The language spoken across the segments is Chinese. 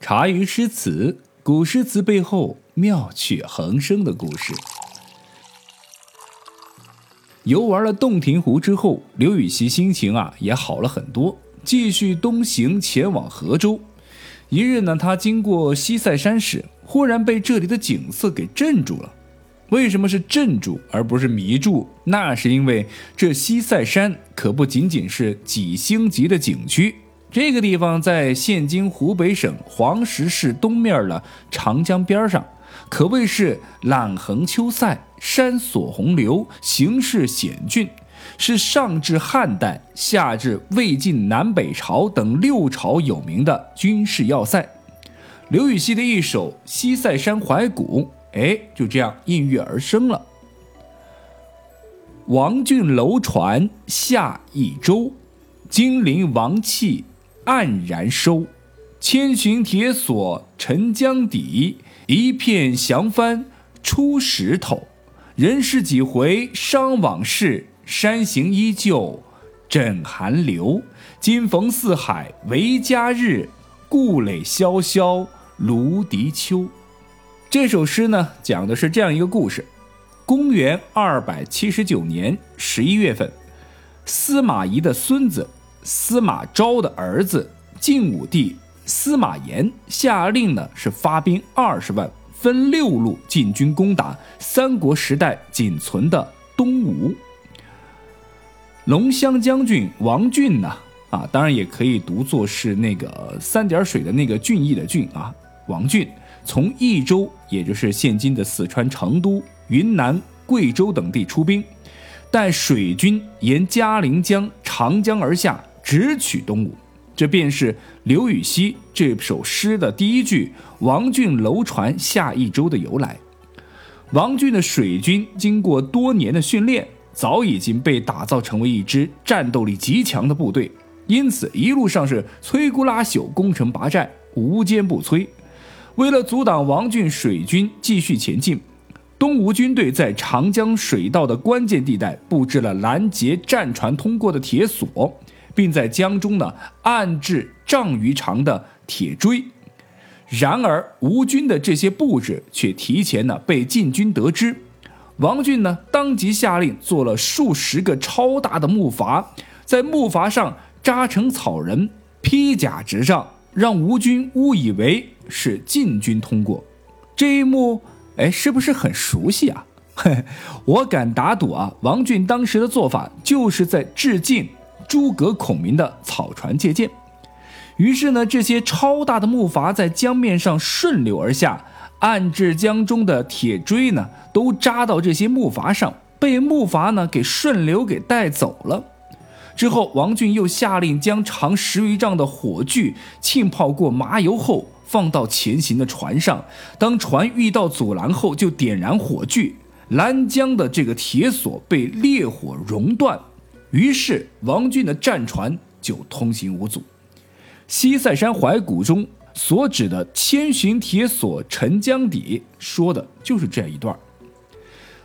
茶余诗词，古诗词背后妙趣横生的故事。游玩了洞庭湖之后，刘禹锡心情啊也好了很多，继续东行前往河州。一日呢，他经过西塞山时，忽然被这里的景色给镇住了。为什么是镇住而不是迷住？那是因为这西塞山可不仅仅是几星级的景区，这个地方在现今湖北省黄石市东面的长江边上，可谓是揽横秋塞，山锁洪流，形势险峻，是上至汉代，下至魏晋南北朝等六朝有名的军事要塞。刘禹锡的一首《西塞山怀古》。哎，就这样应运而生了。王浚楼船下益州，金陵王气黯然收。千寻铁锁沉江底，一片降帆出石头。人世几回伤往事，山形依旧枕寒流。今逢四海为家日，故垒萧萧芦荻秋。这首诗呢，讲的是这样一个故事：公元二百七十九年十一月份，司马懿的孙子司马昭的儿子晋武帝司马炎下令呢，是发兵二十万，分六路进军攻打三国时代仅存的东吴。龙骧将军王浚呢，啊，当然也可以读作是那个三点水的那个俊逸的俊啊，王浚。从益州，也就是现今的四川成都、云南、贵州等地出兵，带水军沿嘉陵江、长江而下，直取东吴。这便是刘禹锡这首诗的第一句“王浚楼船下益州”的由来。王浚的水军经过多年的训练，早已经被打造成为一支战斗力极强的部队，因此一路上是摧枯拉朽、攻城拔寨，无坚不摧。为了阻挡王浚水军继续前进，东吴军队在长江水道的关键地带布置了拦截战船通过的铁索，并在江中呢安置丈余长的铁锥。然而，吴军的这些布置却提前呢被晋军得知。王浚呢当即下令做了数十个超大的木筏，在木筏上扎成草人，披甲执仗，让吴军误以为。是晋军通过这一幕，哎，是不是很熟悉啊？嘿，我敢打赌啊，王浚当时的做法就是在致敬诸葛孔明的草船借箭。于是呢，这些超大的木筏在江面上顺流而下，暗至江中的铁锥呢，都扎到这些木筏上，被木筏呢给顺流给带走了。之后，王俊又下令将长十余丈的火炬浸泡过麻油后。放到前行的船上，当船遇到阻拦后，就点燃火炬，拦江的这个铁索被烈火熔断，于是王浚的战船就通行无阻。西塞山怀古中所指的“千寻铁索沉江底”，说的就是这一段。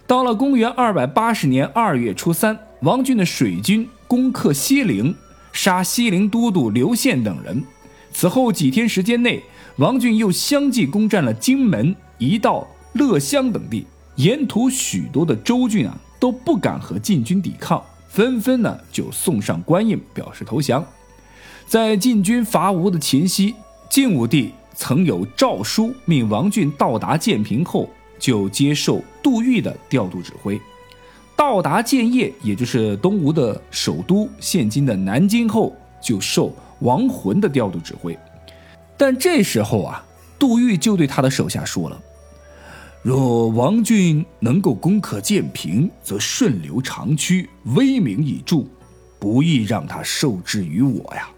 到了公元二百八十年二月初三，王浚的水军攻克西陵，杀西陵都督刘宪等人。此后几天时间内，王浚又相继攻占了荆门、一道、乐乡等地，沿途许多的州郡啊都不敢和晋军抵抗，纷纷呢就送上官印表示投降。在晋军伐吴的前夕，晋武帝曾有诏书命王浚到达建平后就接受杜预的调度指挥，到达建业，也就是东吴的首都，现今的南京后就受王浑的调度指挥。但这时候啊，杜预就对他的手下说了：“若王俊能够攻克建平，则顺流长驱，威名已著，不易让他受制于我呀。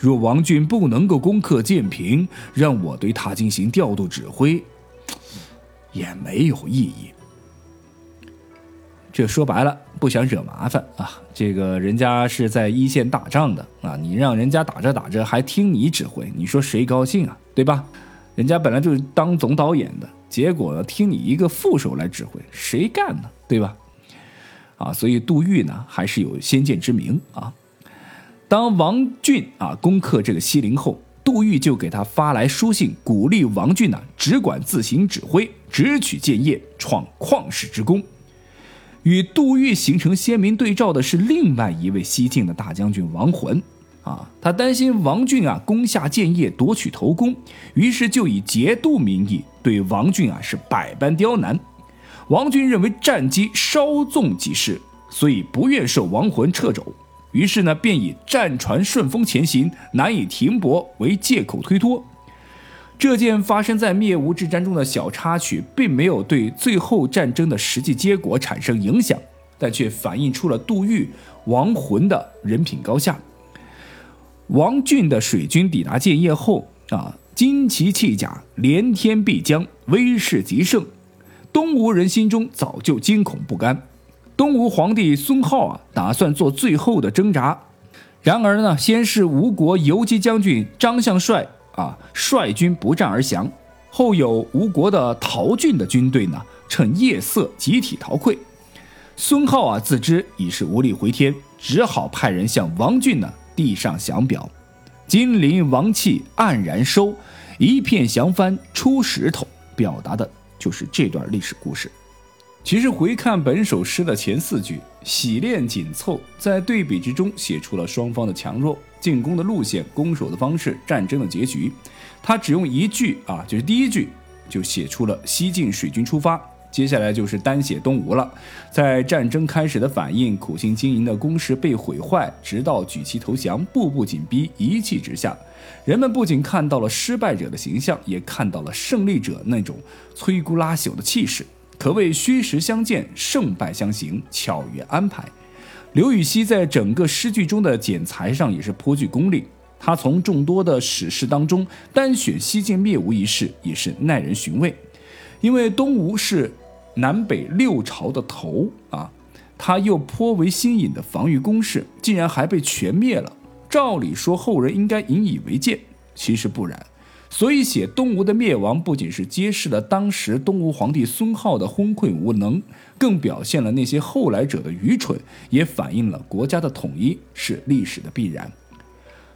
若王俊不能够攻克建平，让我对他进行调度指挥，也没有意义。”这说白了，不想惹麻烦啊！这个人家是在一线打仗的啊，你让人家打着打着还听你指挥，你说谁高兴啊？对吧？人家本来就是当总导演的，结果呢听你一个副手来指挥，谁干呢？对吧？啊，所以杜预呢还是有先见之明啊。当王浚啊攻克这个西陵后，杜预就给他发来书信，鼓励王俊呢只管自行指挥，只取建业，创旷世之功。与杜预形成鲜明对照的是另外一位西晋的大将军王浑，啊，他担心王俊啊攻下建业，夺取头功，于是就以节度名义对王俊啊是百般刁难。王俊认为战机稍纵即逝，所以不愿受亡魂掣肘。于是呢，便以战船顺风前行，难以停泊为借口推脱。这件发生在灭吴之战中的小插曲，并没有对最后战争的实际结果产生影响，但却反映出了杜预、亡魂的人品高下。王俊的水军抵达建业后啊，旌旗弃甲，连天必将，威势极盛，东吴人心中早就惊恐不甘。东吴皇帝孙皓啊，打算做最后的挣扎。然而呢，先是吴国游击将军张相帅啊率军不战而降，后有吴国的陶俊的军队呢趁夜色集体逃溃。孙皓啊自知已是无力回天，只好派人向王俊呢递上降表：“金陵王气黯然收，一片降帆出石头。”表达的就是这段历史故事。其实回看本首诗的前四句，洗练紧凑，在对比之中写出了双方的强弱、进攻的路线、攻守的方式、战争的结局。他只用一句啊，就是第一句，就写出了西晋水军出发，接下来就是单写东吴了。在战争开始的反应、苦心经营的工事被毁坏，直到举旗投降，步步紧逼，一气之下，人们不仅看到了失败者的形象，也看到了胜利者那种摧枯拉朽的气势。可谓虚实相见，胜败相形，巧于安排。刘禹锡在整个诗句中的剪裁上也是颇具功力。他从众多的史事当中单选西晋灭吴一事，也是耐人寻味。因为东吴是南北六朝的头啊，他又颇为新颖的防御工事，竟然还被全灭了。照理说后人应该引以为戒，其实不然。所以写东吴的灭亡，不仅是揭示了当时东吴皇帝孙皓的昏聩无能，更表现了那些后来者的愚蠢，也反映了国家的统一是历史的必然。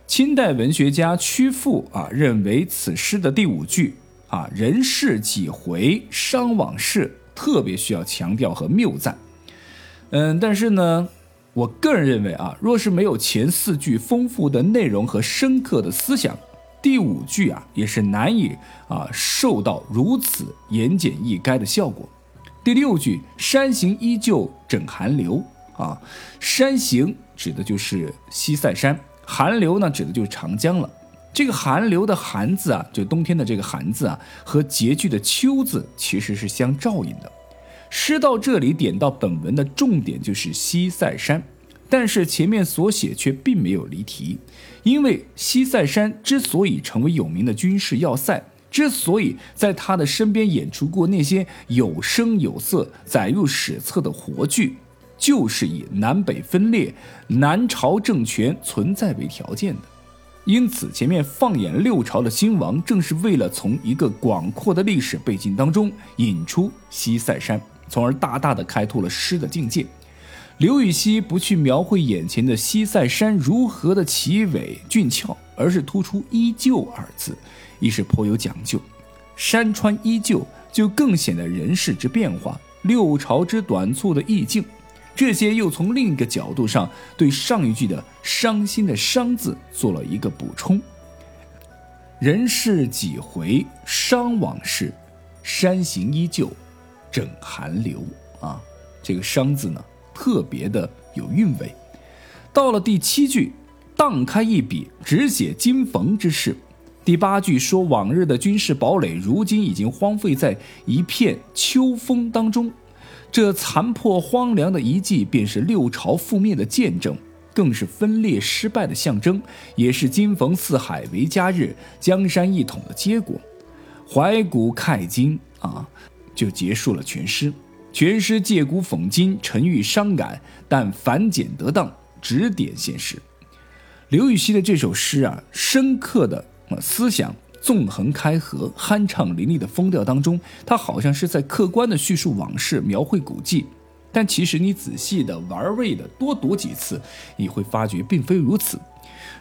清代文学家屈复啊认为此诗的第五句啊“人世几回伤往事”特别需要强调和谬赞。嗯，但是呢，我个人认为啊，若是没有前四句丰富的内容和深刻的思想。第五句啊，也是难以啊受到如此言简意赅的效果。第六句“山行依旧枕寒流”啊，山行指的就是西塞山，寒流呢指的就是长江了。这个寒流的寒字啊，就冬天的这个寒字啊，和拮据的秋字其实是相照应的。诗到这里点到本文的重点就是西塞山。但是前面所写却并没有离题，因为西塞山之所以成为有名的军事要塞，之所以在他的身边演出过那些有声有色、载入史册的活剧，就是以南北分裂、南朝政权存在为条件的。因此，前面放眼六朝的兴亡，正是为了从一个广阔的历史背景当中引出西塞山，从而大大的开拓了诗的境界。刘禹锡不去描绘眼前的西塞山如何的奇伟俊俏，而是突出“依旧”二字，亦是颇有讲究。山川依旧，就更显得人世之变化、六朝之短促的意境。这些又从另一个角度上对上一句的伤心的“伤”字做了一个补充：“人世几回伤往事，山形依旧枕寒流。”啊，这个“伤”字呢？特别的有韵味。到了第七句，荡开一笔，只写今逢之事。第八句说往日的军事堡垒，如今已经荒废在一片秋风当中。这残破荒凉的遗迹，便是六朝覆灭的见证，更是分裂失败的象征，也是今逢四海为家日，江山一统的结果。怀古慨今啊，就结束了全诗。全诗借古讽今，沉郁伤感，但繁简得当，指点现实。刘禹锡的这首诗啊，深刻的思想纵横开合、酣畅淋漓的风调当中，他好像是在客观的叙述往事、描绘古迹，但其实你仔细的玩味的多读几次，你会发觉并非如此。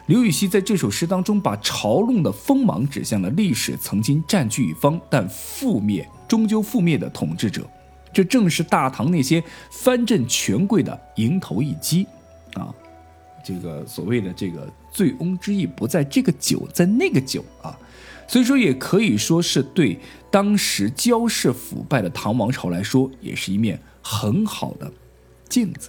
刘禹锡在这首诗当中，把嘲弄的锋芒指向了历史曾经占据一方但覆灭终究覆灭的统治者。这正是大唐那些藩镇权贵的迎头一击啊！这个所谓的这个醉翁之意不在这个酒，在那个酒啊。所以说，也可以说是对当时焦氏腐败的唐王朝来说，也是一面很好的镜子。